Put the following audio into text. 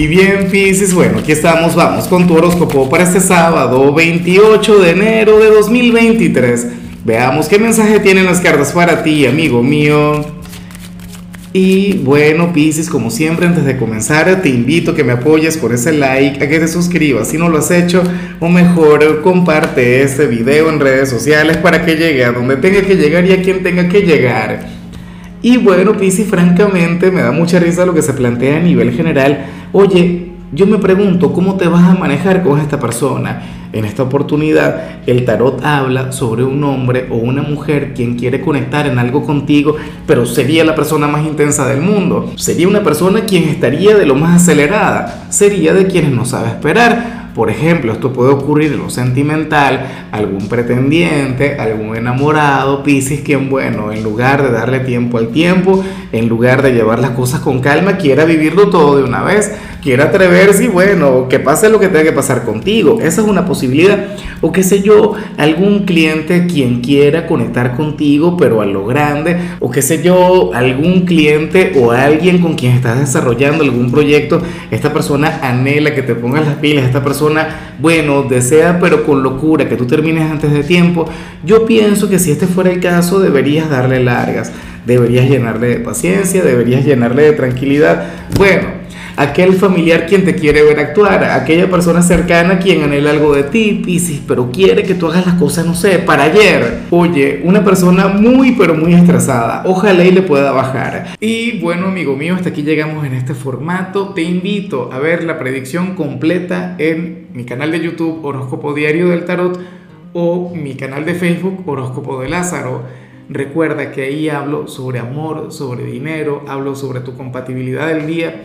Y bien, Pisces, bueno, aquí estamos, vamos con tu horóscopo para este sábado 28 de enero de 2023. Veamos qué mensaje tienen las cartas para ti, amigo mío. Y bueno, Pisces, como siempre, antes de comenzar, te invito a que me apoyes con ese like, a que te suscribas si no lo has hecho, o mejor, comparte este video en redes sociales para que llegue a donde tenga que llegar y a quien tenga que llegar. Y bueno, Pisi, francamente me da mucha risa lo que se plantea a nivel general. Oye, yo me pregunto cómo te vas a manejar con esta persona. En esta oportunidad, el tarot habla sobre un hombre o una mujer quien quiere conectar en algo contigo, pero sería la persona más intensa del mundo. Sería una persona quien estaría de lo más acelerada. Sería de quienes no sabe esperar por ejemplo, esto puede ocurrir en lo sentimental, algún pretendiente, algún enamorado, Piscis, quien, bueno, en lugar de darle tiempo al tiempo, en lugar de llevar las cosas con calma, quiera vivirlo todo de una vez, quiera atreverse y, bueno, que pase lo que tenga que pasar contigo. Esa es una posibilidad. O qué sé yo, algún cliente quien quiera conectar contigo, pero a lo grande. O qué sé yo, algún cliente o alguien con quien estás desarrollando algún proyecto. Esta persona anhela que te pongas las pilas, esta bueno, desea pero con locura que tú termines antes de tiempo, yo pienso que si este fuera el caso deberías darle largas, deberías llenarle de paciencia, deberías llenarle de tranquilidad. Bueno, aquel familiar quien te quiere ver actuar, aquella persona cercana quien anhela algo de ti, Piscis, pero quiere que tú hagas las cosas, no sé, para ayer. Oye, una persona muy, pero muy estresada, ojalá y le pueda bajar. Y bueno, amigo mío, hasta aquí llegamos en este formato. Te invito a ver la predicción completa en mi canal de YouTube Horóscopo Diario del Tarot o mi canal de Facebook Horóscopo de Lázaro. Recuerda que ahí hablo sobre amor, sobre dinero, hablo sobre tu compatibilidad del día